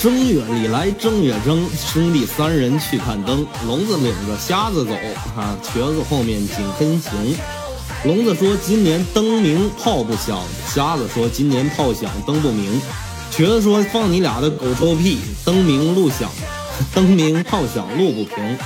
正月里来正月正，兄弟三人去看灯。聋子领着瞎子走，哈，瘸子后面紧跟行。聋子说今年灯明炮不响，瞎子说今年炮响灯不明。瘸子说放你俩的狗臭屁，灯明路响，灯明炮响路不平。